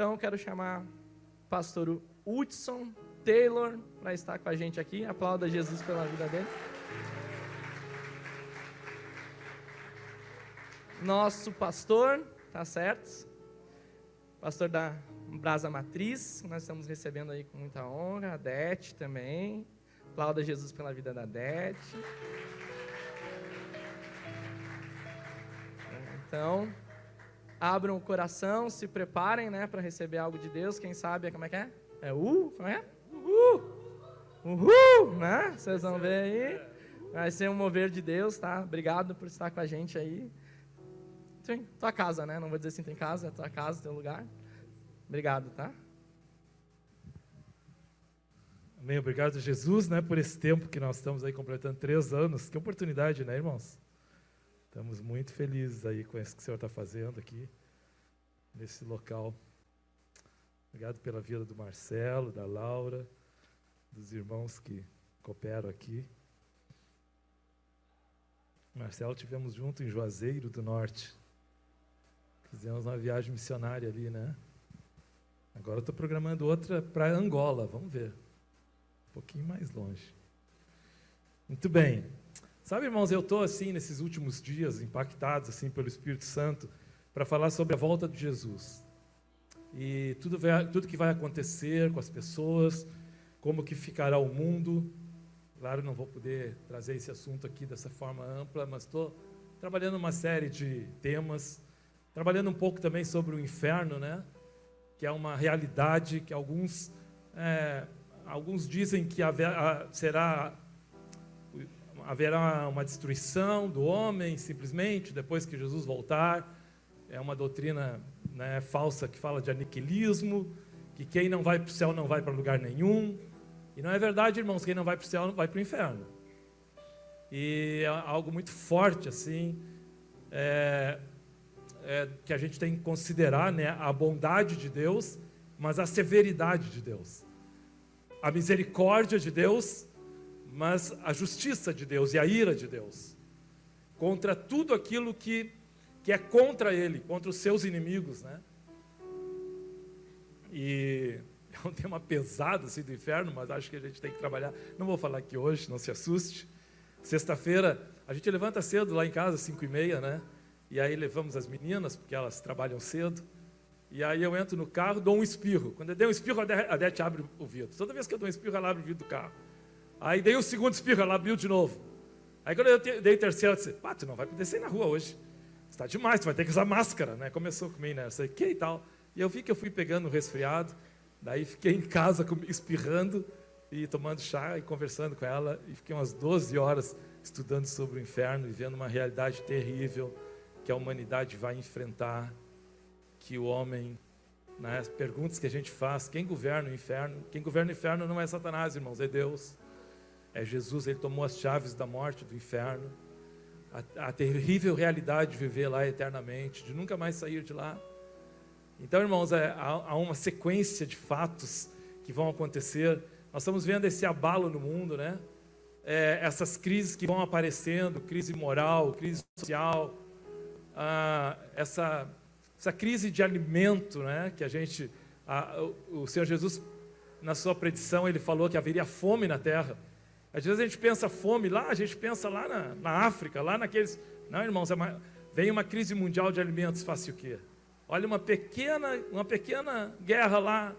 Então, quero chamar o pastor Hudson Taylor para estar com a gente aqui. Aplauda Jesus pela vida dele. Nosso pastor, tá certo? Pastor da Brasa Matriz, nós estamos recebendo aí com muita honra. A Dete também. Aplauda Jesus pela vida da Dete. Então, abram o coração, se preparem, né, para receber algo de Deus. Quem sabe, como é que é? É uh, como é? Uhul! Uhul! Né? Vocês vão ver aí. Vai ser um mover de Deus, tá? Obrigado por estar com a gente aí. Sim, tua casa, né? Não vou dizer assim, tem casa, é tua casa, teu lugar. Obrigado, tá? Amém. Obrigado, Jesus, né, por esse tempo que nós estamos aí completando três anos. Que oportunidade, né, irmãos? Estamos muito felizes aí com isso que o Senhor está fazendo aqui, nesse local. Obrigado pela vida do Marcelo, da Laura, dos irmãos que cooperam aqui. Marcelo, tivemos junto em Juazeiro do Norte. Fizemos uma viagem missionária ali, né? Agora estou programando outra para Angola, vamos ver. Um pouquinho mais longe. Muito bem. Sabe, irmãos, eu estou assim nesses últimos dias impactados assim pelo Espírito Santo para falar sobre a volta de Jesus e tudo, vai, tudo que vai acontecer com as pessoas, como que ficará o mundo. Claro, não vou poder trazer esse assunto aqui dessa forma ampla, mas estou trabalhando uma série de temas, trabalhando um pouco também sobre o inferno, né? Que é uma realidade que alguns é, alguns dizem que haver, será haverá uma destruição do homem simplesmente depois que Jesus voltar. É uma doutrina né, falsa que fala de aniquilismo, que quem não vai para o céu não vai para lugar nenhum. E não é verdade, irmãos, quem não vai para o céu vai para o inferno. E é algo muito forte assim, é, é, que a gente tem que considerar né, a bondade de Deus, mas a severidade de Deus. A misericórdia de Deus, mas a justiça de Deus e a ira de Deus contra tudo aquilo que, que é contra Ele, contra os seus inimigos, né? E é um tema pesado assim do inferno, mas acho que a gente tem que trabalhar. Não vou falar aqui hoje, não se assuste. Sexta-feira a gente levanta cedo lá em casa, cinco e meia, né? E aí levamos as meninas porque elas trabalham cedo. E aí eu entro no carro, dou um espirro. Quando eu der um espirro, a Dete abre o vidro. Toda vez que eu dou um espirro, ela abre o vidro do carro. Aí dei o segundo espirro, ela abriu de novo. Aí quando eu dei o terceiro, eu disse, pá, tu não vai poder sair na rua hoje. Está demais, tu vai ter que usar máscara, né? Começou comigo, né? Eu sei que e tal. E eu vi que eu fui pegando resfriado, daí fiquei em casa espirrando e tomando chá e conversando com ela. E fiquei umas 12 horas estudando sobre o inferno e vendo uma realidade terrível que a humanidade vai enfrentar, que o homem, né, perguntas que a gente faz, quem governa o inferno? Quem governa o inferno não é Satanás, irmãos, é Deus. É Jesus, ele tomou as chaves da morte, do inferno. A, a, terrível realidade de viver lá eternamente, de nunca mais sair de lá. Então, irmãos, é, há, há uma sequência de fatos que vão acontecer. Nós estamos vendo esse abalo no mundo, né? É, essas crises que vão aparecendo, crise moral, crise social, essa, essa crise de alimento, né? Que a gente, a, o, o Senhor Jesus, na sua predição, ele falou que haveria fome na terra. Às vezes a gente pensa fome lá, a gente pensa lá na, na África, lá naqueles. Não, irmãos, é uma, vem uma crise mundial de alimentos, faça o quê? Olha, uma pequena, uma pequena guerra lá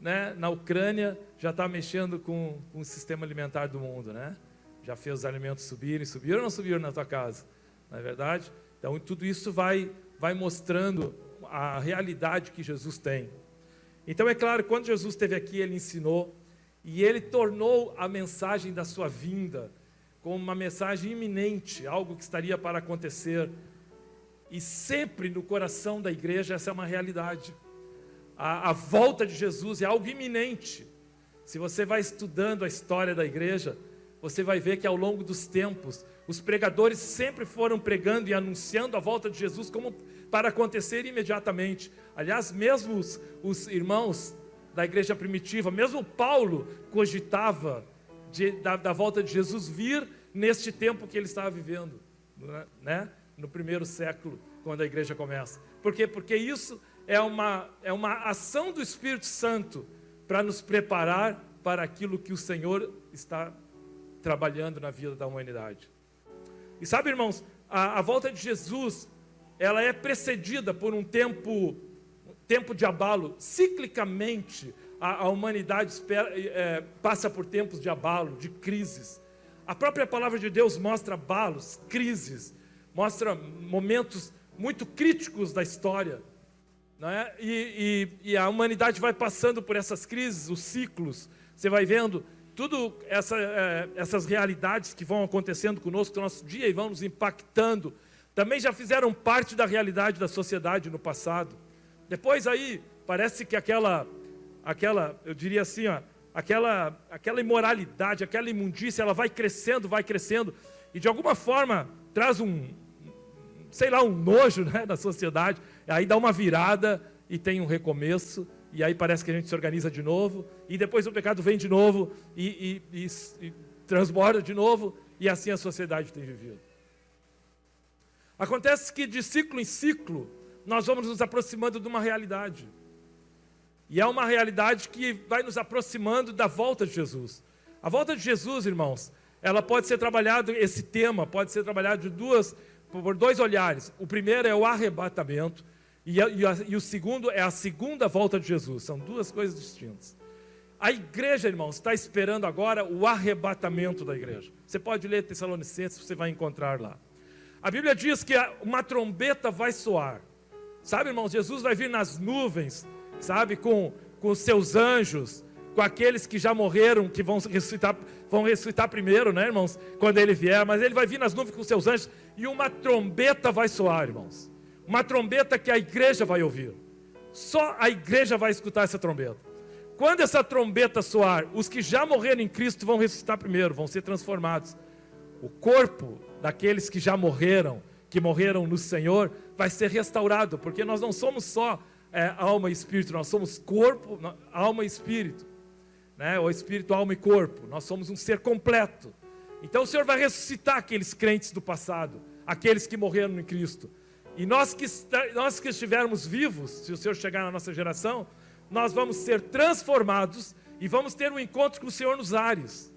né, na Ucrânia já está mexendo com, com o sistema alimentar do mundo, né? Já fez os alimentos subirem, subiram ou não subiram na tua casa? Não é verdade? Então, tudo isso vai, vai mostrando a realidade que Jesus tem. Então, é claro, quando Jesus esteve aqui, ele ensinou e ele tornou a mensagem da sua vinda como uma mensagem iminente, algo que estaria para acontecer. E sempre no coração da igreja essa é uma realidade. A, a volta de Jesus é algo iminente. Se você vai estudando a história da igreja, você vai ver que ao longo dos tempos, os pregadores sempre foram pregando e anunciando a volta de Jesus como para acontecer imediatamente. Aliás, mesmo os, os irmãos da igreja primitiva, mesmo Paulo cogitava de, da, da, volta de Jesus vir neste tempo que ele estava vivendo, né? no primeiro século, quando a igreja começa. Por quê? Porque isso é uma, é uma ação do Espírito Santo para nos preparar para aquilo que o Senhor está trabalhando na vida da humanidade. E sabe, irmãos, a, a volta de Jesus, ela é precedida por um tempo, tempo de abalo. Ciclicamente, a, a humanidade espera, é, passa por tempos de abalo, de crises. A própria palavra de Deus mostra abalos, crises, mostra momentos muito críticos da história. É? E, e, e, a humanidade vai passando por essas crises, os ciclos. Você vai vendo tudo essa, é, essas realidades que vão acontecendo conosco no nosso dia e vão nos impactando. Também já fizeram parte da realidade da sociedade no passado. Depois aí parece que aquela, aquela, eu diria assim, ó, aquela, aquela imoralidade, aquela imundícia, ela vai crescendo, vai crescendo e de alguma forma traz um, sei lá, um nojo né, na sociedade, aí dá uma virada e tem um recomeço, e aí parece que a gente se organiza de novo, e depois o pecado vem de novo e, e, e, e transborda de novo, e assim a sociedade tem vivido. Acontece que de ciclo em ciclo, nós vamos nos aproximando de uma realidade. E é uma realidade que vai nos aproximando da volta de Jesus. A volta de Jesus, irmãos, ela pode ser trabalhada, esse tema pode ser trabalhado de duas por dois olhares. O primeiro é o arrebatamento, e, a, e, a, e o segundo é a segunda volta de Jesus. São duas coisas distintas. A igreja, irmãos, está esperando agora o arrebatamento da igreja. Você pode ler Tessalonicenses, você vai encontrar lá. A Bíblia diz que uma trombeta vai soar. Sabe, irmãos, Jesus vai vir nas nuvens, sabe, com, com seus anjos, com aqueles que já morreram, que vão ressuscitar, vão ressuscitar primeiro, né, irmãos? Quando ele vier, mas ele vai vir nas nuvens com seus anjos e uma trombeta vai soar, irmãos. Uma trombeta que a igreja vai ouvir. Só a igreja vai escutar essa trombeta. Quando essa trombeta soar, os que já morreram em Cristo vão ressuscitar primeiro, vão ser transformados. O corpo daqueles que já morreram, que morreram no Senhor, vai ser restaurado, porque nós não somos só é, alma e espírito, nós somos corpo, alma e espírito, né? o espírito, alma e corpo. Nós somos um ser completo. Então o Senhor vai ressuscitar aqueles crentes do passado, aqueles que morreram em Cristo. E nós que, nós que estivermos vivos, se o Senhor chegar na nossa geração, nós vamos ser transformados e vamos ter um encontro com o Senhor nos ares.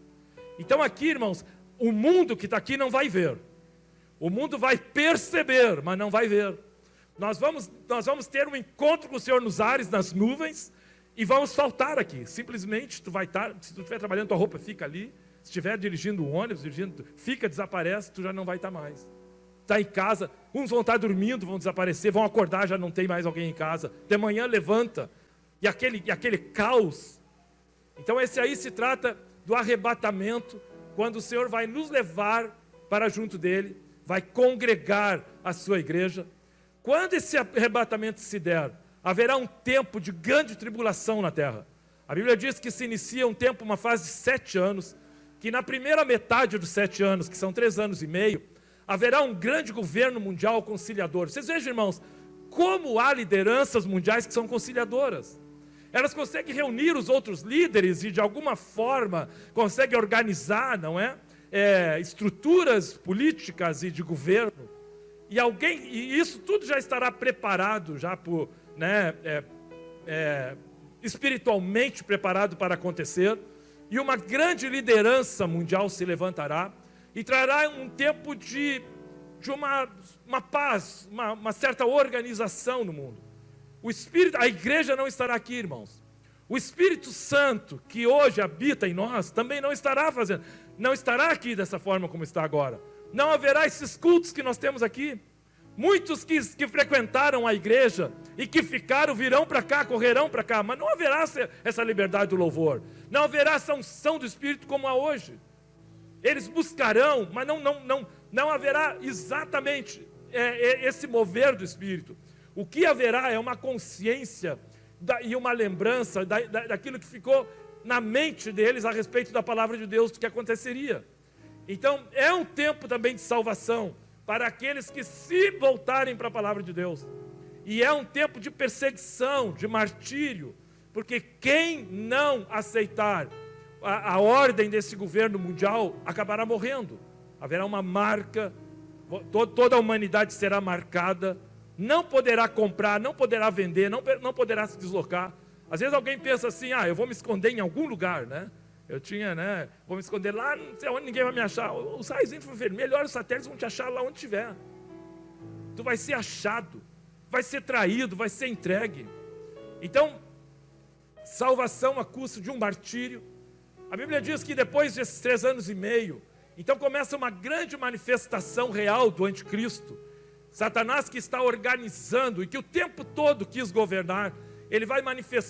Então aqui, irmãos, o mundo que está aqui não vai ver. O mundo vai perceber, mas não vai ver. Nós vamos, nós vamos ter um encontro com o Senhor nos ares, nas nuvens, e vamos faltar aqui. Simplesmente, tu vai estar, se tu estiver trabalhando, tua roupa fica ali, se estiver dirigindo o ônibus, dirigindo, fica, desaparece, tu já não vai estar mais. Está em casa, uns vão estar dormindo, vão desaparecer, vão acordar, já não tem mais alguém em casa. De manhã levanta, e aquele, e aquele caos. Então, esse aí se trata do arrebatamento, quando o Senhor vai nos levar para junto dele, vai congregar a sua igreja. Quando esse arrebatamento se der, haverá um tempo de grande tribulação na terra. A Bíblia diz que se inicia um tempo, uma fase de sete anos, que na primeira metade dos sete anos, que são três anos e meio, haverá um grande governo mundial conciliador. Vocês vejam, irmãos, como há lideranças mundiais que são conciliadoras. Elas conseguem reunir os outros líderes e, de alguma forma, conseguem organizar, não é? É estruturas políticas e de governo. E alguém, e isso tudo já estará preparado, já por, né, é, é, espiritualmente preparado para acontecer e uma grande liderança mundial se levantará e trará um tempo de, de uma, uma paz, uma, uma certa organização no mundo. O Espírito, a igreja não estará aqui, irmãos. O Espírito Santo, que hoje habita em nós, também não estará fazendo, não estará aqui dessa forma como está agora. Não haverá esses cultos que nós temos aqui. Muitos que, que frequentaram a igreja e que ficaram virão para cá, correrão para cá, mas não haverá essa liberdade do louvor, não haverá essa unção do Espírito como há hoje. Eles buscarão, mas não, não, não, não haverá exatamente é, é, esse mover do Espírito. O que haverá é uma consciência da, e uma lembrança da, da, daquilo que ficou na mente deles a respeito da palavra de Deus, do que aconteceria. Então, é um tempo também de salvação para aqueles que se voltarem para a palavra de Deus. E é um tempo de perseguição, de martírio, porque quem não aceitar a, a ordem desse governo mundial acabará morrendo. Haverá uma marca, to, toda a humanidade será marcada não poderá comprar, não poderá vender, não, não poderá se deslocar. Às vezes alguém pensa assim, ah, eu vou me esconder em algum lugar, né? Eu tinha, né? Vou me esconder lá, não sei onde ninguém vai me achar. Os raios infravermelhos, melhor os satélites vão te achar lá onde estiver. Tu vai ser achado, vai ser traído, vai ser entregue. Então, salvação a custo de um martírio. A Bíblia diz que depois desses três anos e meio, então começa uma grande manifestação real do anticristo. Satanás que está organizando e que o tempo todo quis governar, ele vai,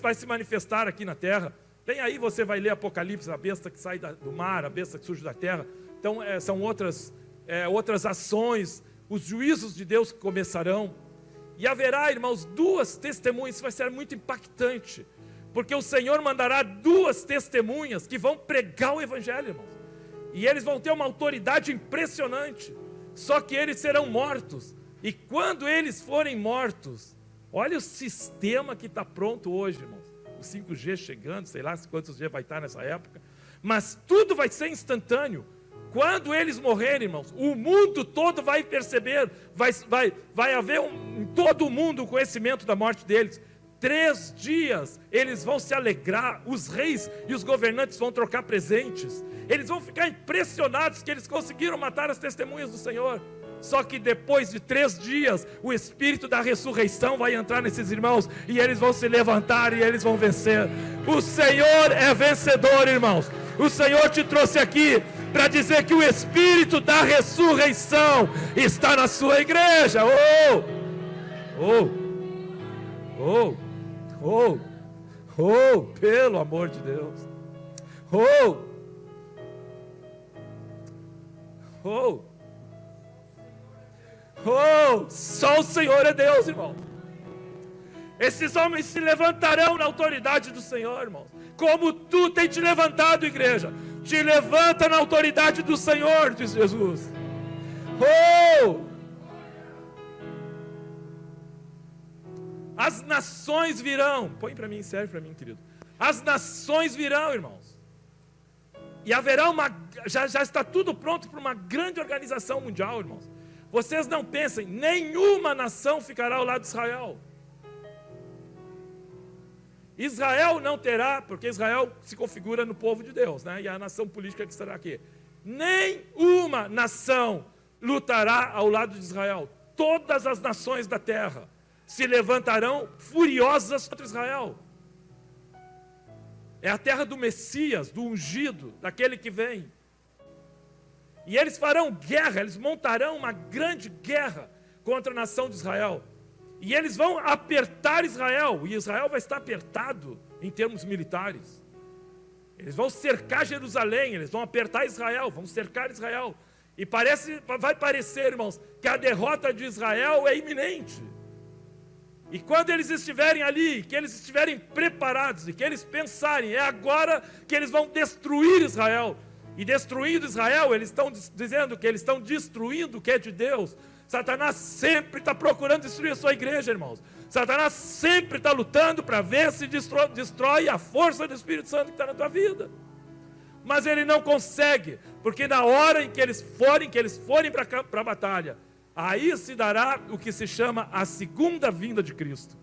vai se manifestar aqui na terra. Tem aí, você vai ler Apocalipse, a besta que sai do mar, a besta que surge da terra. Então, é, são outras, é, outras ações, os juízos de Deus que começarão. E haverá, irmãos, duas testemunhas, isso vai ser muito impactante, porque o Senhor mandará duas testemunhas que vão pregar o Evangelho, irmãos. E eles vão ter uma autoridade impressionante, só que eles serão mortos. E quando eles forem mortos, olha o sistema que está pronto hoje, irmãos. O 5G chegando, sei lá quantos G vai estar nessa época, mas tudo vai ser instantâneo. Quando eles morrerem, irmãos, o mundo todo vai perceber, vai, vai, vai haver um, em todo o mundo o conhecimento da morte deles. Três dias eles vão se alegrar, os reis e os governantes vão trocar presentes, eles vão ficar impressionados que eles conseguiram matar as testemunhas do Senhor. Só que depois de três dias, o Espírito da ressurreição vai entrar nesses irmãos e eles vão se levantar e eles vão vencer. O Senhor é vencedor, irmãos. O Senhor te trouxe aqui para dizer que o Espírito da ressurreição está na sua igreja. Oh! Oh! Oh! Oh! Oh! Pelo amor de Deus. Oh! Oh! Oh, só o Senhor é Deus, irmão. Esses homens se levantarão na autoridade do Senhor, irmãos. Como tu tem te levantado, igreja. Te levanta na autoridade do Senhor, diz Jesus. Oh! As nações virão. Põe para mim, serve para mim, querido. As nações virão, irmãos. E haverá uma. Já, já está tudo pronto para uma grande organização mundial, irmãos. Vocês não pensem, nenhuma nação ficará ao lado de Israel. Israel não terá, porque Israel se configura no povo de Deus, né? E a nação política que estará aqui. Nenhuma nação lutará ao lado de Israel. Todas as nações da terra se levantarão furiosas contra Israel. É a terra do Messias, do ungido, daquele que vem. E eles farão guerra, eles montarão uma grande guerra contra a nação de Israel. E eles vão apertar Israel, e Israel vai estar apertado em termos militares. Eles vão cercar Jerusalém, eles vão apertar Israel, vão cercar Israel. E parece, vai parecer, irmãos, que a derrota de Israel é iminente. E quando eles estiverem ali, que eles estiverem preparados e que eles pensarem, é agora que eles vão destruir Israel, e destruindo Israel, eles estão dizendo que eles estão destruindo o que é de Deus. Satanás sempre está procurando destruir a sua igreja, irmãos. Satanás sempre está lutando para ver se destrói, destrói a força do Espírito Santo que está na tua vida. Mas ele não consegue, porque na hora em que eles forem, que eles forem para a batalha, aí se dará o que se chama a segunda vinda de Cristo.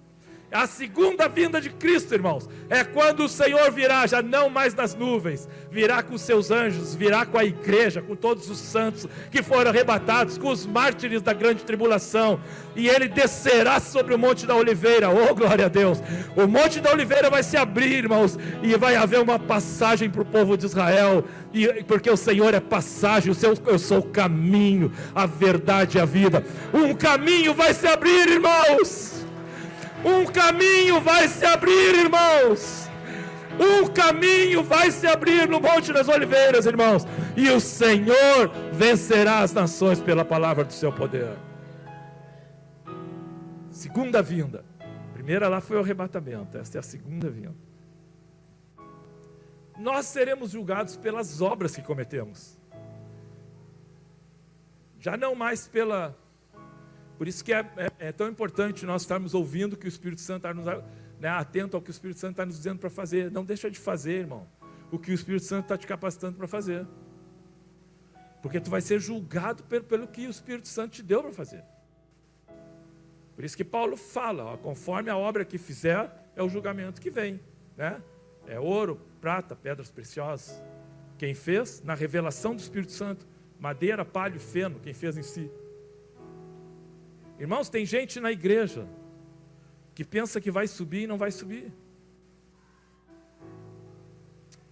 A segunda vinda de Cristo, irmãos, é quando o Senhor virá, já não mais nas nuvens, virá com seus anjos, virá com a igreja, com todos os santos que foram arrebatados, com os mártires da grande tribulação, e ele descerá sobre o Monte da Oliveira, oh glória a Deus! O Monte da Oliveira vai se abrir, irmãos, e vai haver uma passagem para o povo de Israel, e, porque o Senhor é passagem, o seu, eu sou o caminho, a verdade e a vida. Um caminho vai se abrir, irmãos um caminho vai se abrir, irmãos. Um caminho vai se abrir no Monte das Oliveiras, irmãos. E o Senhor vencerá as nações pela palavra do seu poder. Segunda vinda. primeira lá foi o arrebatamento, esta é a segunda vinda. Nós seremos julgados pelas obras que cometemos. Já não mais pela por isso que é, é, é, tão importante nós estarmos ouvindo que o Espírito Santo está nos né, atento ao que o Espírito Santo está nos dizendo para fazer. Não deixa de fazer, irmão, o que o Espírito Santo está te capacitando para fazer. Porque tu vai ser julgado pelo, pelo que o Espírito Santo te deu para fazer. Por isso que Paulo fala, ó, conforme a obra que fizer, é o julgamento que vem. Né? É ouro, prata, pedras preciosas. Quem fez? Na revelação do Espírito Santo. Madeira, palho, feno, quem fez em si. Irmãos, tem gente na igreja que pensa que vai subir e não vai subir.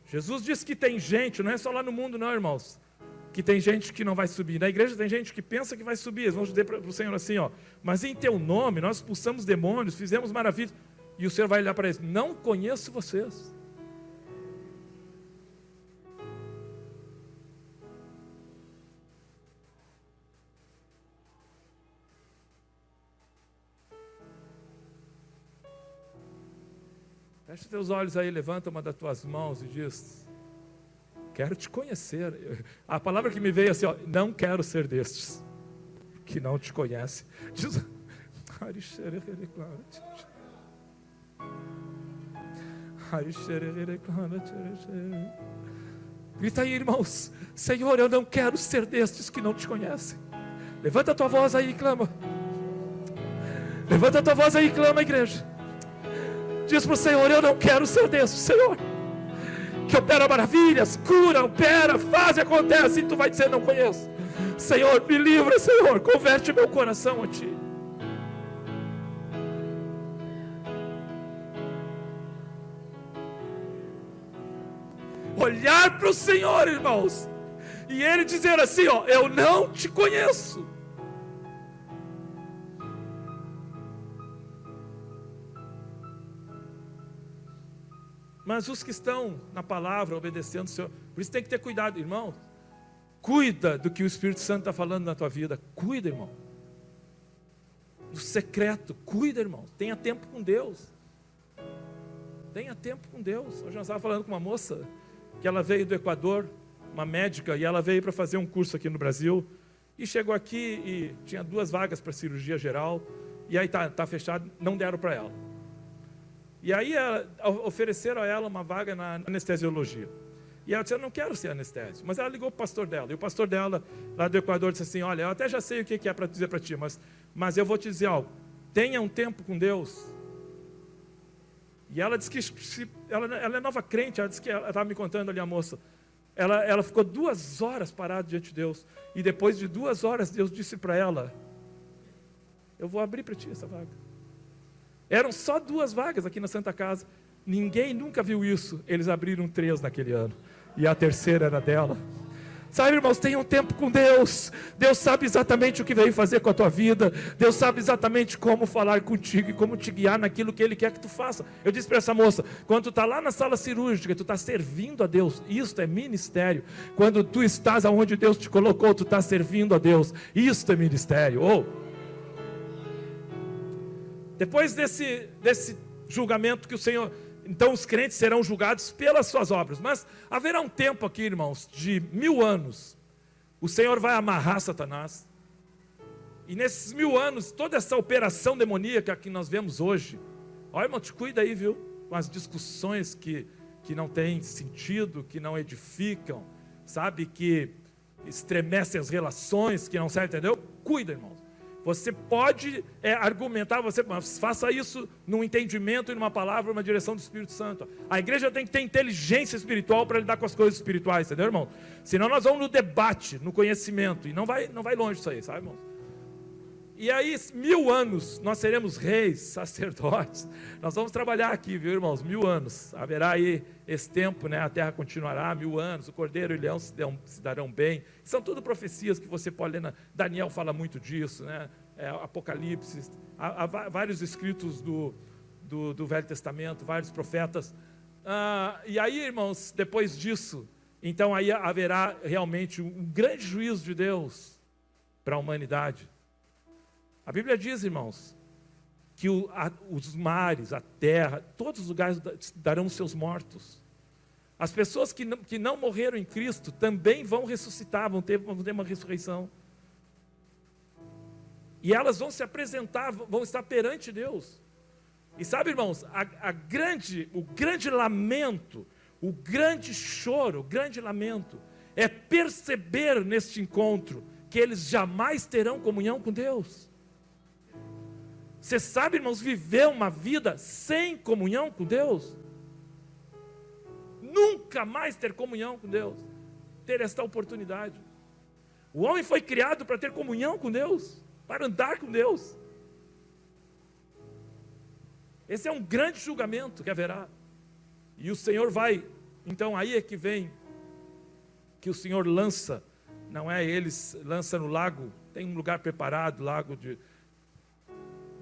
Jesus disse que tem gente, não é só lá no mundo, não, irmãos, que tem gente que não vai subir. Na igreja tem gente que pensa que vai subir. Eles vão dizer para o Senhor assim: ó, mas em teu nome nós expulsamos demônios, fizemos maravilhas. E o Senhor vai olhar para eles: não conheço vocês. Teus olhos aí, levanta uma das tuas mãos e diz: Quero te conhecer. A palavra que me veio assim, ó, não quero ser destes que não te conhece. Diz, Grita aí, irmãos. Senhor, eu não quero ser destes que não te conhecem. Levanta a tua voz aí e clama. Levanta a tua voz aí e clama, igreja. Diz para o Senhor: Eu não quero ser desses, Senhor. Que opera maravilhas, cura, opera, faz e acontece. E tu vai dizer: Não conheço. Senhor, me livra, Senhor. Converte meu coração a ti. Olhar para o Senhor, irmãos, e Ele dizer assim: Ó, eu não te conheço. Mas os que estão na palavra, obedecendo o Senhor, por isso tem que ter cuidado, irmão. Cuida do que o Espírito Santo está falando na tua vida. Cuida, irmão. Do secreto, cuida, irmão. Tenha tempo com Deus. Tenha tempo com Deus. Hoje nós estávamos falando com uma moça que ela veio do Equador, uma médica, e ela veio para fazer um curso aqui no Brasil. E chegou aqui e tinha duas vagas para cirurgia geral. E aí tá, tá fechado, não deram para ela. E aí ela, ofereceram a ela uma vaga na anestesiologia. E ela disse: Eu não quero ser anestésio. Mas ela ligou para o pastor dela. E o pastor dela, lá do Equador, disse assim: Olha, eu até já sei o que é para dizer para ti, mas, mas eu vou te dizer algo. Tenha um tempo com Deus. E ela disse que se, ela, ela é nova crente. Ela disse que ela estava me contando ali a moça. Ela, ela ficou duas horas parada diante de Deus. E depois de duas horas, Deus disse para ela: Eu vou abrir para ti essa vaga. Eram só duas vagas aqui na Santa Casa. Ninguém nunca viu isso. Eles abriram três naquele ano. E a terceira era dela. Sabe, irmãos, tenham tempo com Deus. Deus sabe exatamente o que veio fazer com a tua vida. Deus sabe exatamente como falar contigo e como te guiar naquilo que Ele quer que tu faça. Eu disse para essa moça: quando tu está lá na sala cirúrgica, tu está servindo a Deus. Isto é ministério. Quando tu estás aonde Deus te colocou, tu está servindo a Deus. Isto é ministério. Oh. Depois desse, desse julgamento que o Senhor. Então os crentes serão julgados pelas suas obras. Mas haverá um tempo aqui, irmãos, de mil anos. O Senhor vai amarrar Satanás. E nesses mil anos, toda essa operação demoníaca que nós vemos hoje. Olha, irmão, te cuida aí, viu? Com as discussões que, que não têm sentido, que não edificam, sabe? Que estremecem as relações, que não servem, entendeu? Cuida, irmãos. Você pode é, argumentar, você faça isso num entendimento e numa palavra, numa direção do Espírito Santo. A igreja tem que ter inteligência espiritual para lidar com as coisas espirituais, entendeu, irmão? Senão nós vamos no debate, no conhecimento, e não vai, não vai longe isso aí, sabe, irmão? E aí, mil anos, nós seremos reis, sacerdotes. Nós vamos trabalhar aqui, viu, irmãos? Mil anos. Haverá aí esse tempo, né? A terra continuará mil anos. O cordeiro e o leão se, dão, se darão bem. São tudo profecias que você pode ler. Na... Daniel fala muito disso, né? É, Apocalipse. Há, há, vários escritos do, do, do, Velho Testamento, vários profetas. Ah, e aí, irmãos, depois disso, então aí haverá realmente um grande juízo de Deus para a humanidade. A Bíblia diz, irmãos, que o, a, os mares, a terra, todos os lugares darão seus mortos. As pessoas que não, que não morreram em Cristo também vão ressuscitar, vão ter, vão ter uma ressurreição. E elas vão se apresentar, vão estar perante Deus. E sabe, irmãos, a, a grande, o grande lamento, o grande choro, o grande lamento, é perceber neste encontro que eles jamais terão comunhão com Deus. Você sabe, irmãos, viver uma vida sem comunhão com Deus? Nunca mais ter comunhão com Deus, ter esta oportunidade. O homem foi criado para ter comunhão com Deus, para andar com Deus. Esse é um grande julgamento que haverá. E o Senhor vai, então aí é que vem, que o Senhor lança, não é eles, lança no lago, tem um lugar preparado, lago de,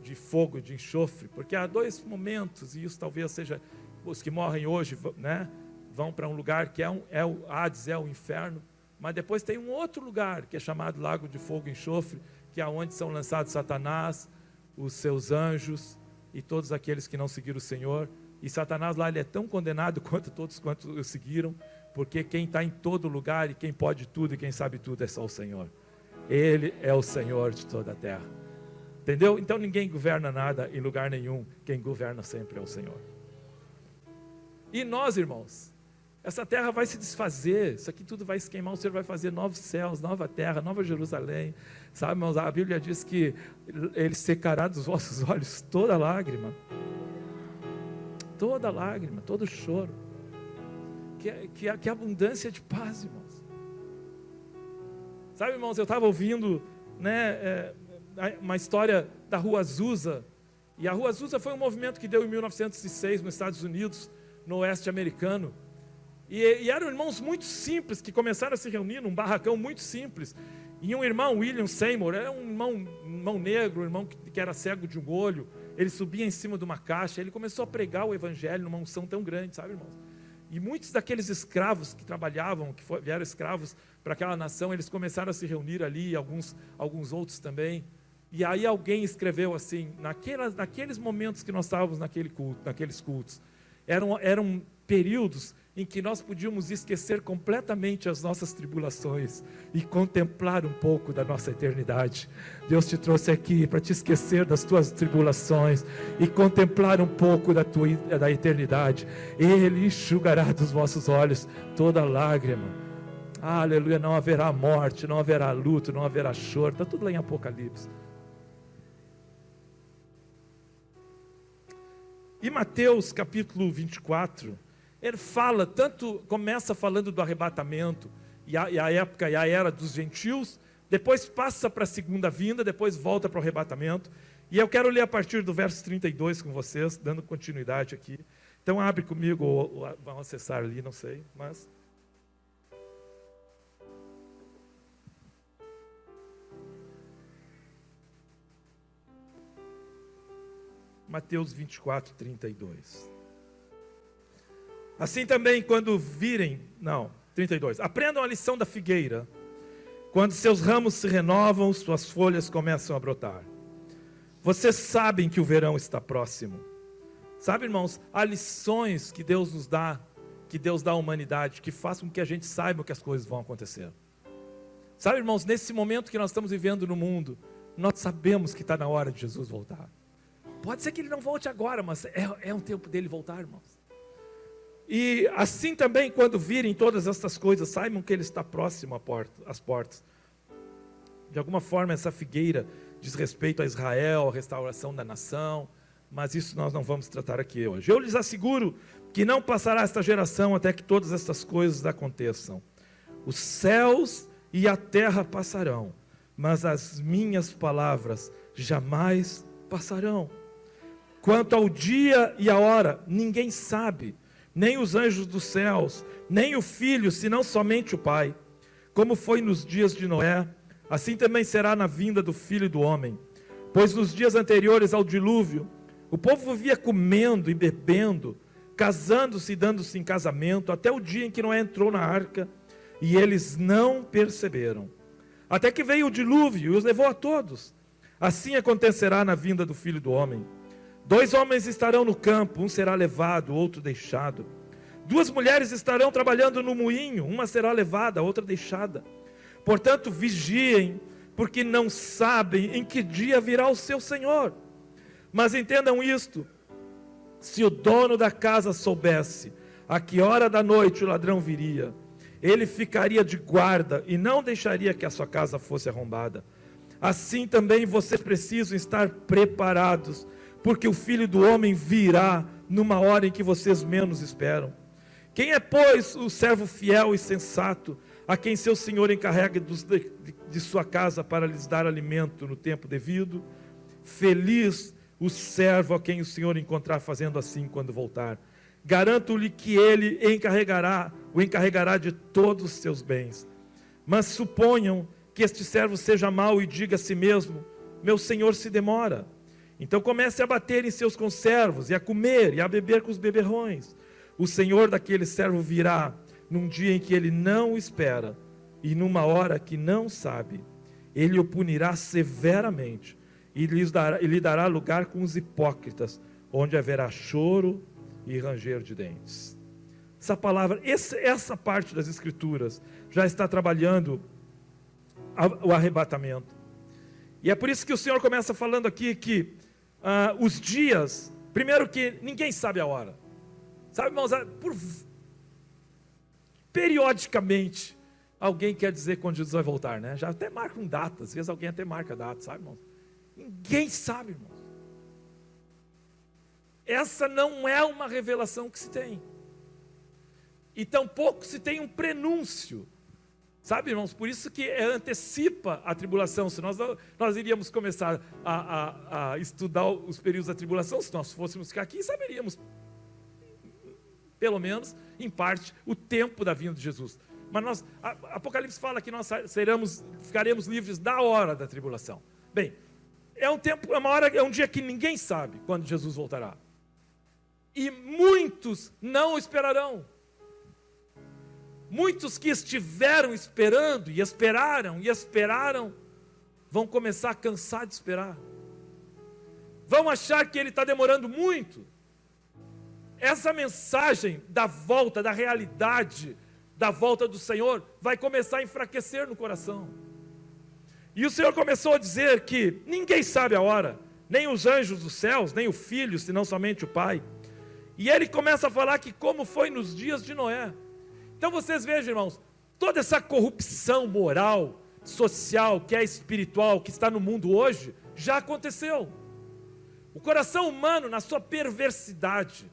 de fogo, de enxofre, porque há dois momentos, e isso talvez seja os que morrem hoje, né? Vão para um lugar que é, um, é o Hades, é o inferno, mas depois tem um outro lugar que é chamado Lago de Fogo e Enxofre, que é onde são lançados Satanás, os seus anjos e todos aqueles que não seguiram o Senhor. E Satanás lá ele é tão condenado quanto todos quantos o seguiram, porque quem está em todo lugar e quem pode tudo e quem sabe tudo é só o Senhor. Ele é o Senhor de toda a terra. Entendeu? Então ninguém governa nada em lugar nenhum. Quem governa sempre é o Senhor. E nós, irmãos, essa terra vai se desfazer, isso aqui tudo vai se queimar, o Senhor vai fazer novos céus, nova terra, nova Jerusalém. Sabe, irmãos, a Bíblia diz que Ele secará dos vossos olhos toda lágrima. Toda lágrima, todo choro. Que, que, que abundância de paz, irmãos. Sabe, irmãos, eu estava ouvindo né, é, uma história da Rua Azusa. E a Rua Azusa foi um movimento que deu em 1906 nos Estados Unidos, no oeste americano. E, e, eram irmãos muito simples que começaram a se reunir num barracão muito simples. E um irmão, William Seymour, era um irmão, irmão negro, um irmão que, que, era cego de um olho. Ele subia em cima de uma caixa, ele começou a pregar o evangelho numa unção tão grande, sabe, irmãos? E muitos daqueles escravos que trabalhavam, que vieram escravos para aquela nação, eles começaram a se reunir ali, alguns, alguns outros também. E aí alguém escreveu assim, naquelas, naqueles momentos que nós estávamos naquele culto, naqueles cultos, eram, eram períodos em que nós podíamos esquecer completamente as nossas tribulações e contemplar um pouco da nossa eternidade. Deus te trouxe aqui para te esquecer das tuas tribulações e contemplar um pouco da tua da eternidade. Ele enxugará dos vossos olhos toda lágrima. Aleluia, não haverá morte, não haverá luto, não haverá choro. Está tudo lá em Apocalipse. E Mateus capítulo 24, ele fala, tanto começa falando do arrebatamento, e a, e a época e a era dos gentios, depois passa para a segunda vinda, depois volta para o arrebatamento. E eu quero ler a partir do verso 32 com vocês, dando continuidade aqui. Então abre comigo, ou, ou vão acessar ali, não sei, mas. Mateus 24, 32. Assim também, quando virem, não, 32. Aprendam a lição da figueira. Quando seus ramos se renovam, suas folhas começam a brotar. Vocês sabem que o verão está próximo. Sabe, irmãos, há lições que Deus nos dá, que Deus dá à humanidade, que façam com que a gente saiba que as coisas vão acontecer. Sabe, irmãos, nesse momento que nós estamos vivendo no mundo, nós sabemos que está na hora de Jesus voltar. Pode ser que ele não volte agora, mas é, é um tempo dele voltar, irmãos. E assim também, quando virem todas estas coisas, saibam que ele está próximo às portas. De alguma forma, essa figueira diz respeito a Israel, a restauração da nação, mas isso nós não vamos tratar aqui hoje. Eu lhes asseguro que não passará esta geração até que todas estas coisas aconteçam. Os céus e a terra passarão, mas as minhas palavras jamais passarão. Quanto ao dia e a hora, ninguém sabe nem os anjos dos céus, nem o filho, senão somente o Pai. Como foi nos dias de Noé, assim também será na vinda do filho do homem. Pois nos dias anteriores ao dilúvio, o povo vivia comendo e bebendo, casando-se e dando-se em casamento, até o dia em que Noé entrou na arca, e eles não perceberam. Até que veio o dilúvio e os levou a todos. Assim acontecerá na vinda do filho do homem. Dois homens estarão no campo, um será levado, outro deixado. Duas mulheres estarão trabalhando no moinho, uma será levada, outra deixada. Portanto, vigiem, porque não sabem em que dia virá o seu Senhor. Mas entendam isto: se o dono da casa soubesse a que hora da noite o ladrão viria, ele ficaria de guarda e não deixaria que a sua casa fosse arrombada. assim também vocês precisam estar preparados, porque o filho do homem virá numa hora em que vocês menos esperam. Quem é, pois, o servo fiel e sensato, a quem seu senhor encarrega de, sua casa para lhes dar alimento no tempo devido? Feliz o servo a quem o senhor encontrar fazendo assim quando voltar. Garanto-lhe que ele encarregará, o encarregará de todos os seus bens. Mas suponham que este servo seja mau e diga a si mesmo: Meu senhor se demora. Então comece a bater em seus conservos, e a comer, e a beber com os beberrões. O senhor daquele servo virá num dia em que ele não espera, e numa hora que não sabe. Ele o punirá severamente, e lhe dará, e lhe dará lugar com os hipócritas, onde haverá choro e ranger de dentes. Essa palavra, essa, essa parte das Escrituras, já está trabalhando o arrebatamento. E é por isso que o Senhor começa falando aqui que uh, os dias, primeiro que ninguém sabe a hora. Sabe, irmãos, ah, por, periodicamente alguém quer dizer quando Jesus vai voltar, né? Já até marca um data, às vezes alguém até marca data, sabe, irmãos? Ninguém sabe, irmãos. Essa não é uma revelação que se tem. E tampouco se tem um prenúncio Sabe, irmãos, por isso que é, antecipa a tribulação. Se nós, nós iríamos começar a, a, a, estudar os períodos da tribulação, se nós fôssemos ficar aqui, saberíamos, pelo menos, em parte, o tempo da vinda de Jesus. Mas nós, a, Apocalipse fala que nós seremos, ficaremos livres da hora da tribulação. Bem, é um tempo, é uma hora, é um dia que ninguém sabe quando Jesus voltará. E muitos não esperarão. Muitos que estiveram esperando e esperaram e esperaram, vão começar a cansar de esperar. Vão achar que ele está demorando muito. Essa mensagem da volta, da realidade, da volta do Senhor, vai começar a enfraquecer no coração. E o Senhor começou a dizer que ninguém sabe a hora, nem os anjos dos céus, nem o filho, senão somente o Pai. E ele começa a falar que, como foi nos dias de Noé, então vocês vejam, irmãos, toda essa corrupção moral, social, que é espiritual, que está no mundo hoje, já aconteceu. O coração humano, na sua perversidade,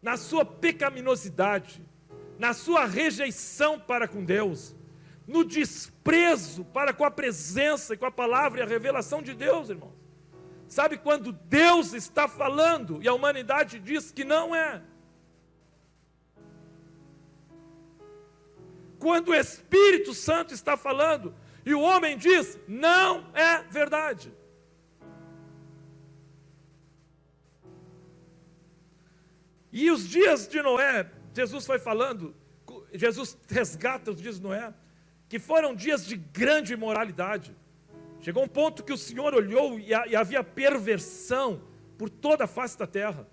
na sua pecaminosidade, na sua rejeição para com Deus, no desprezo para com a presença e com a palavra e a revelação de Deus, irmãos. Sabe quando Deus está falando e a humanidade diz que não é? Quando o Espírito Santo está falando e o homem diz: não é verdade. E os dias de Noé, Jesus foi falando, Jesus resgata os dias de Noé, que foram dias de grande imoralidade. Chegou um ponto que o Senhor olhou e, havia perversão por toda a face da terra.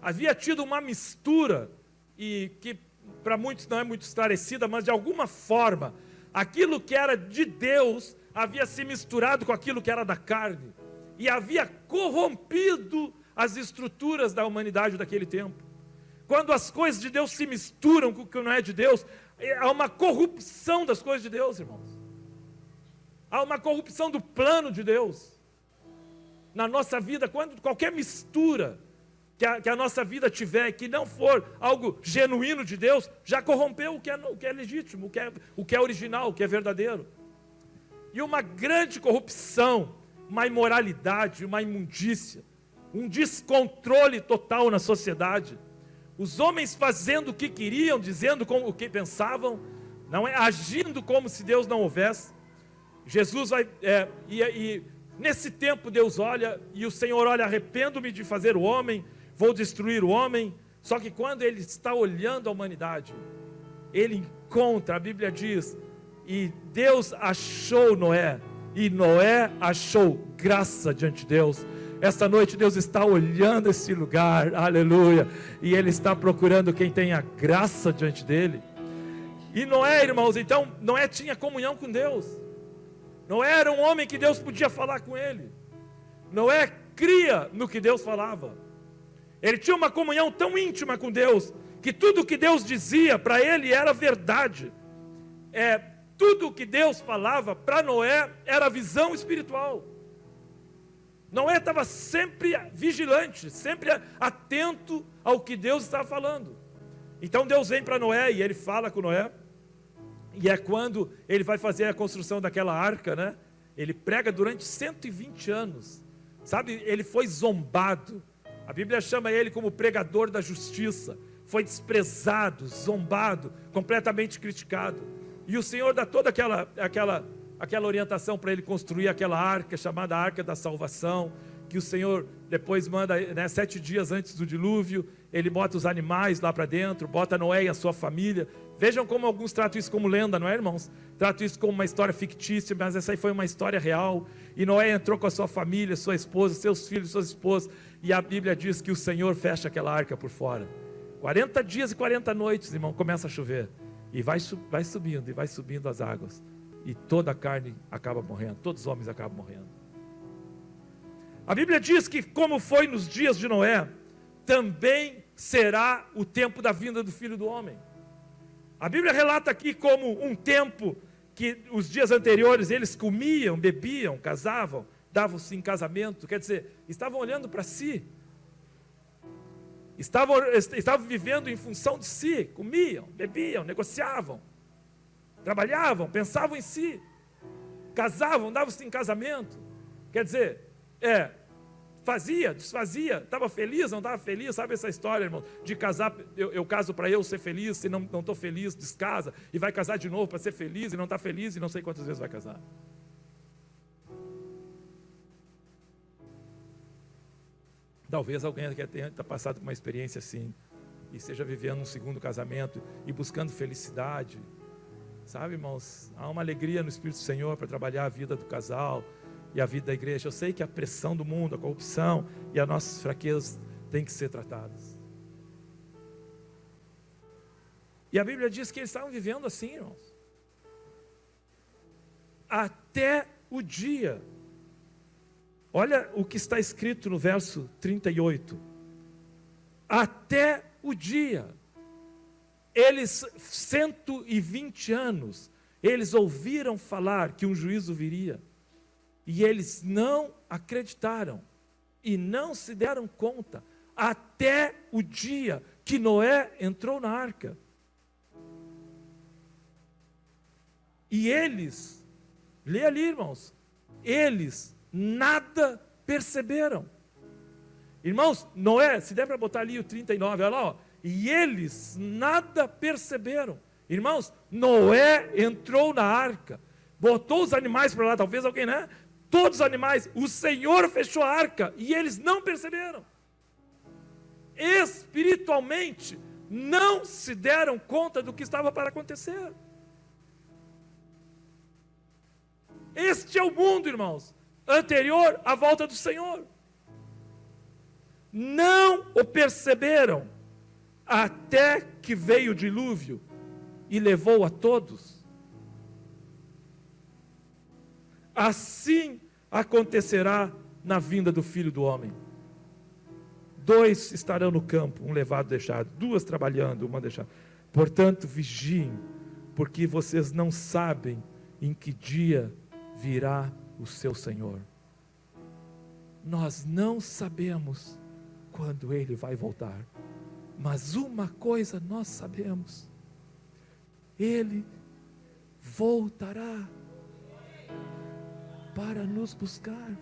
Havia tido uma mistura e que para muitos não é muito esclarecida, mas de alguma forma, aquilo que era de Deus havia se misturado com aquilo que era da carne e havia corrompido as estruturas da humanidade daquele tempo. Quando as coisas de Deus se misturam com o que não é de Deus, é, há uma corrupção das coisas de Deus, irmãos. Há uma corrupção do plano de Deus. Na nossa vida, quando qualquer mistura que a, que a, nossa vida tiver, que não for algo genuíno de Deus, já corrompeu o que é, o que é legítimo, o que é, o que é original, o que é verdadeiro. E uma grande corrupção, uma imoralidade, uma imundícia, um descontrole total na sociedade. Os homens fazendo o que queriam, dizendo como, o que pensavam, não é agindo como se Deus não houvesse. Jesus vai é, e, e nesse tempo Deus olha e o Senhor olha, arrependo-me de fazer o homem vou destruir o homem. Só que quando ele está olhando a humanidade, ele encontra, a Bíblia diz, e Deus achou Noé, e Noé achou graça diante de Deus. Esta noite Deus está olhando esse lugar, aleluia, e Ele está procurando quem tenha graça diante dele. E Noé, irmãos, então, Noé tinha comunhão com Deus. Noé era um homem que Deus podia falar com ele. Noé cria no que Deus falava. Ele tinha uma comunhão tão íntima com Deus, que tudo que Deus dizia para ele era verdade. É, tudo o que Deus falava para Noé era visão espiritual. Noé estava sempre vigilante, sempre atento ao que Deus estava falando. Então Deus vem para Noé e ele fala com Noé. E é quando ele vai fazer a construção daquela arca, né? Ele prega durante 120 anos. Sabe, ele foi zombado. A Bíblia chama ele como pregador da justiça. Foi desprezado, zombado, completamente criticado. E o Senhor dá toda aquela aquela aquela orientação para ele construir aquela arca chamada Arca da Salvação, que o Senhor depois manda, né, sete dias antes do dilúvio, ele bota os animais lá para dentro, bota Noé e a sua família. Vejam como alguns tratam isso como lenda, não é, irmãos? Tratam isso como uma história fictícia, mas essa aí foi uma história real. E Noé entrou com a sua família, sua esposa, seus filhos, suas esposas, e a Bíblia diz que o Senhor fecha aquela arca por fora. 40 dias e 40 noites, irmão, começa a chover. E vai, vai subindo, e vai subindo as águas e toda a carne acaba morrendo, todos os homens acabam morrendo. A Bíblia diz que, como foi nos dias de Noé, também será o tempo da vinda do filho do homem. A Bíblia relata aqui como um tempo que os dias anteriores eles comiam, bebiam, casavam, davam-se em casamento, quer dizer, estavam olhando para si, estavam, estavam vivendo em função de si, comiam, bebiam, negociavam trabalhavam, pensavam em si, casavam, davam-se em casamento. Quer dizer, é, fazia, desfazia, estava feliz, não estava feliz, sabe essa história, irmão? De casar, eu, eu caso para eu ser feliz, se não estou feliz, descasa, e vai casar de novo para ser feliz, e não está feliz, e não sei quantas vezes vai casar. Talvez alguém aqui tenha passado por uma experiência assim, e esteja vivendo um segundo casamento, e buscando felicidade, Sabe, irmãos, há uma alegria no Espírito do Senhor para trabalhar a vida do casal e a vida da igreja. Eu sei que a pressão do mundo, a corrupção e as nossas fraquezas têm que ser tratadas. E a Bíblia diz que eles estavam vivendo assim, irmãos. Até o dia. Olha o que está escrito no verso 38. Até o dia eles, 120 anos, eles ouviram falar que um juízo viria, e eles não acreditaram, e não se deram conta, até o dia que Noé entrou na arca. E eles, lê ali, irmãos, eles nada perceberam. Irmãos, Noé, se der para botar ali o 39, olha lá, ó, e eles nada perceberam. Irmãos, Noé entrou na arca, botou os animais para lá, talvez alguém, né? Todos os animais, o Senhor fechou a arca e eles não perceberam. Espiritualmente, não se deram conta do que estava para acontecer. Este é o mundo, irmãos, anterior à volta do Senhor. Não o perceberam até que veio o dilúvio e levou a todos. Assim acontecerá na vinda do filho do homem. Dois estarão no campo, um levado deixado, duas trabalhando, uma deixada. Portanto, vigiem, porque vocês não sabem em que dia virá o seu Senhor. Nós não sabemos quando ele vai voltar. Mas uma coisa nós sabemos: Ele voltará para nos buscar.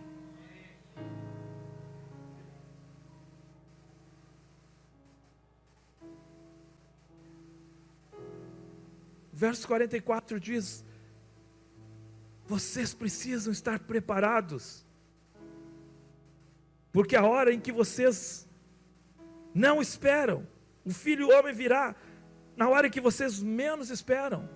Verso 44 diz: Vocês precisam estar preparados, porque a hora em que vocês não esperam. O filho homem virá na hora que vocês menos esperam.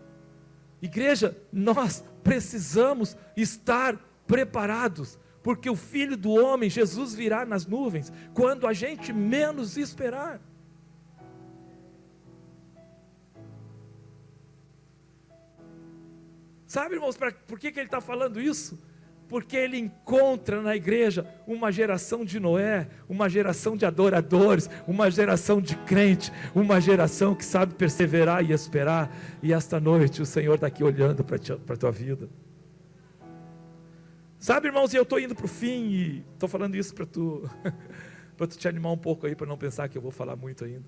Igreja, nós precisamos estar preparados, porque o filho do homem, Jesus, virá nas nuvens quando a gente menos esperar. Sabe, irmãos, pra, por que, que ele está falando isso? Porque ele encontra na igreja uma geração de Noé, uma geração de adoradores, uma geração de crente, uma geração que sabe perseverar e esperar. E esta noite o Senhor está aqui olhando para a tua vida. Sabe, irmãos, eu estou indo para o fim e estou falando isso para tu, para tu te animar um pouco aí, para não pensar que eu vou falar muito ainda.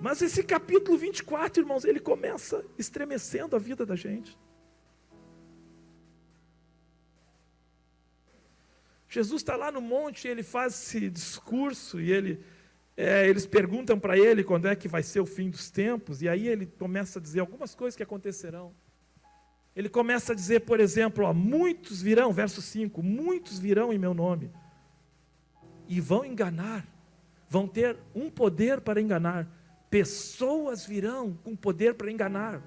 Mas esse capítulo 24, irmãos, ele começa estremecendo a vida da gente. Jesus está lá no monte, ele faz esse discurso e ele, é, eles perguntam para ele quando é que vai ser o fim dos tempos, e aí ele começa a dizer algumas coisas que acontecerão. Ele começa a dizer, por exemplo, ó, muitos virão, verso 5, muitos virão em meu nome e vão enganar, vão ter um poder para enganar Pessoas virão com poder para enganar.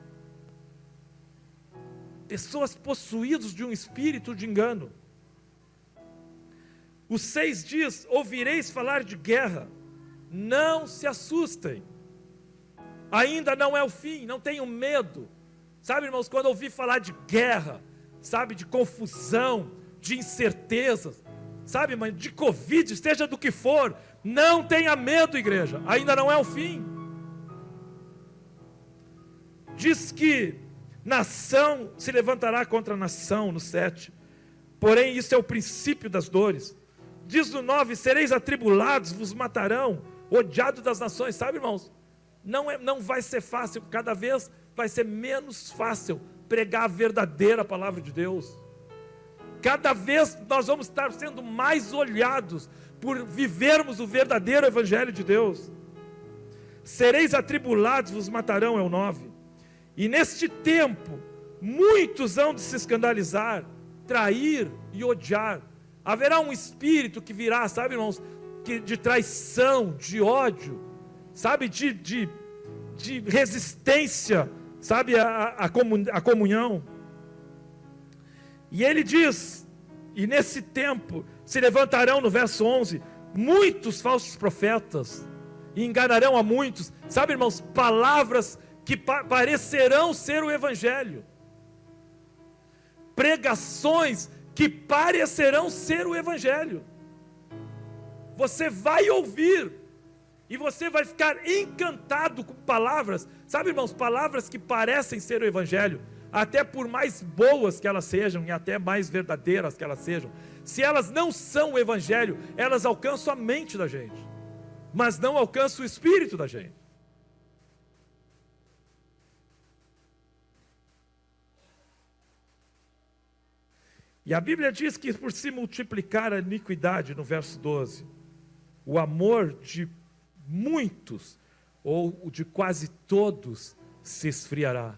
Pessoas possuídas de um espírito de engano. Os seis dias ouvireis falar de guerra. Não se assustem. Ainda não é o fim, não tenham medo. Sabe, irmãos, quando ouvi falar de guerra, sabe, de confusão, de incertezas, sabe, mãe, de Covid, seja do que for, não tenha medo, igreja, ainda não é o fim diz que nação se levantará contra nação, no 7. Porém, isso é o princípio das dores. Diz no 9: sereis atribulados, vos matarão, odiado das nações. Sabe, irmãos? Não, é, não vai ser fácil, cada vez vai ser menos fácil pregar a verdadeira palavra de Deus. Cada vez nós vamos estar sendo mais olhados por vivermos o verdadeiro Evangelho de Deus. Sereis atribulados, vos matarão, é o 9. E neste tempo, muitos hão de se escandalizar, trair e odiar. Haverá um espírito que virá, sabe, irmãos, que, de traição, de ódio, sabe, de, de, de resistência, sabe, a, a comunhão. E ele diz, e nesse tempo se levantarão, no verso 11, muitos falsos profetas, e enganarão a muitos, sabe, irmãos, palavras que pa parecerão ser o Evangelho, pregações que parecerão ser o Evangelho. Você vai ouvir e você vai ficar encantado com palavras, sabe, irmãos, palavras que parecem ser o Evangelho, até por mais boas que elas sejam e até mais verdadeiras que elas sejam, se elas não são o Evangelho, elas alcançam a mente da gente, mas não alcançam o espírito da gente. E a Bíblia diz que por se multiplicar a iniquidade, no verso 12, o amor de muitos, ou de quase todos, se esfriará.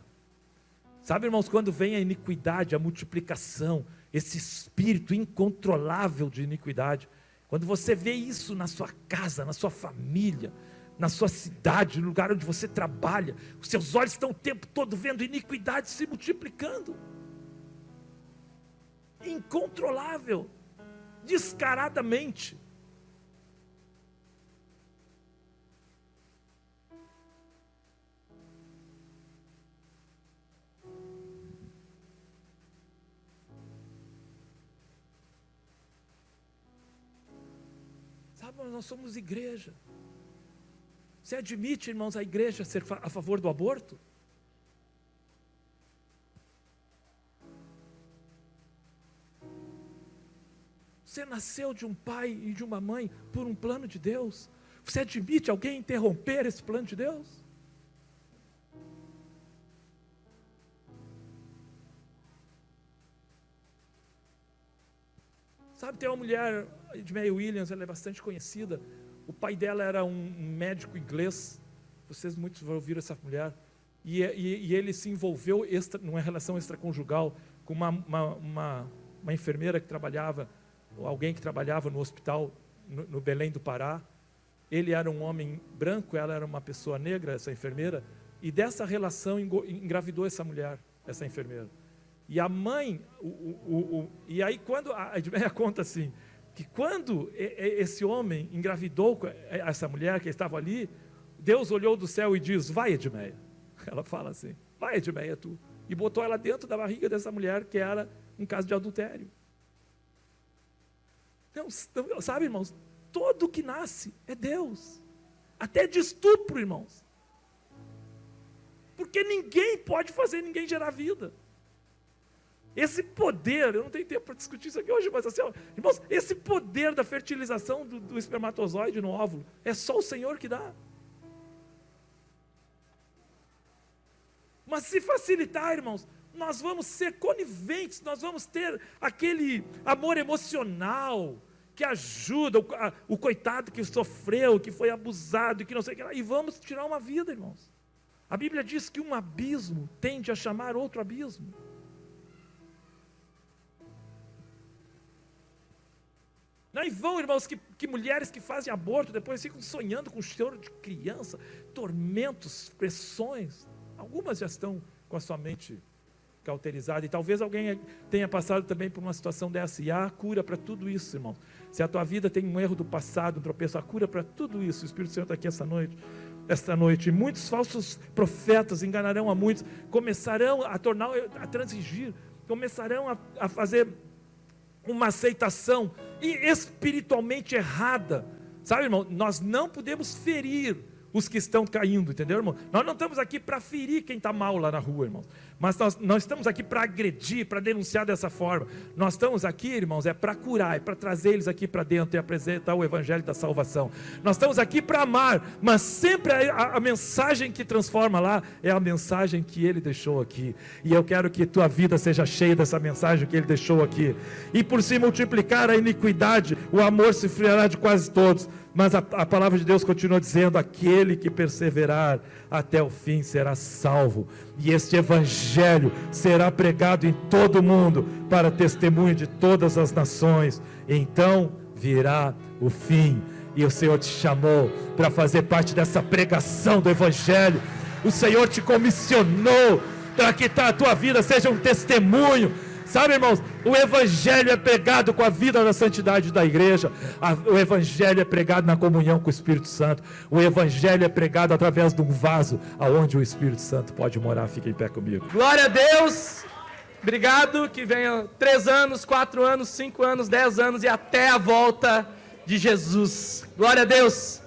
Sabe, irmãos, quando vem a iniquidade, a multiplicação, esse espírito incontrolável de iniquidade, quando você vê isso na sua casa, na sua família, na sua cidade, no lugar onde você trabalha, os seus olhos estão o tempo todo vendo iniquidade se multiplicando incontrolável, descaradamente. Sabe, nós somos igreja. Você admite, irmãos, a igreja ser a favor do aborto? Nasceu de um pai e de uma mãe por um plano de Deus. Você admite alguém interromper esse plano de Deus? Sabe, tem uma mulher, Edmeia Williams, ela é bastante conhecida. O pai dela era um médico inglês. Vocês muitos ouviram essa mulher. E, e, e ele se envolveu extra, numa relação extraconjugal com uma, uma, uma, uma enfermeira que trabalhava alguém que trabalhava no hospital no, no Belém do Pará. Ele era um homem branco, ela era uma pessoa negra, essa enfermeira, e dessa relação engravidou essa mulher, essa enfermeira. E a mãe, o, o, o, e aí quando, a Edmeia conta assim, que quando esse homem engravidou essa mulher que estava ali, Deus olhou do céu e diz, vai Edmeia. Ela fala assim, vai Edmeia tu. E botou ela dentro da barriga dessa mulher que era um caso de adultério. Não, não, sabe, irmãos, todo que nasce é Deus. Até de estupro, irmãos. Porque ninguém pode fazer ninguém gerar vida. Esse poder, eu não tenho tempo para discutir isso aqui hoje, mas assim, ó, irmãos, esse poder da fertilização do, do espermatozoide no óvulo é só o Senhor que dá. Mas se facilitar, irmãos, nós vamos ser coniventes, nós vamos ter aquele amor emocional que ajuda o, a, o coitado que sofreu, que foi abusado, que não sei o que lá, e vamos tirar uma vida, irmãos. A Bíblia diz que um abismo tende a chamar outro abismo. Não, e vão, irmãos, que, que mulheres que fazem aborto depois ficam sonhando com choro de criança, tormentos, pressões. Algumas já estão com a sua mente cauterizada. E talvez alguém tenha passado também por uma situação dessa. E há cura para tudo isso, irmão. Se a tua vida tem um erro do passado, um tropeço, há cura para tudo isso. O Espírito Santo está aqui essa noite. Esta noite, e muitos falsos profetas enganarão a muitos, começarão a tornar, a transigir, começarão a, a fazer uma aceitação espiritualmente errada. Sabe, irmão, nós não podemos ferir os que estão caindo, entendeu, irmão? Nós não estamos aqui para ferir quem está mal lá na rua, irmão. Mas nós, nós estamos aqui para agredir, para denunciar dessa forma. Nós estamos aqui, irmãos, é para curar, é para trazer eles aqui para dentro e apresentar o Evangelho da salvação. Nós estamos aqui para amar, mas sempre a, a, a, mensagem que transforma lá é a mensagem que Ele deixou aqui. E eu quero que tua vida seja cheia dessa mensagem que Ele deixou aqui. E por se multiplicar a iniquidade, o amor se friará de quase todos. Mas a, a palavra de Deus continua dizendo: aquele que perseverar até o fim será salvo. E este evangelho será pregado em todo o mundo para testemunho de todas as nações. Então virá o fim. E o Senhor te chamou para fazer parte dessa pregação do evangelho. O Senhor te comissionou para que a tua vida seja um testemunho Sabe, irmãos, o Evangelho é pregado com a vida da santidade da igreja, o Evangelho é pregado na comunhão com o Espírito Santo, o Evangelho é pregado através de um vaso aonde o Espírito Santo pode morar. Fique em pé comigo. Glória a Deus. Obrigado. Que venha três anos, quatro anos, cinco anos, dez anos e até a volta de Jesus. Glória a Deus.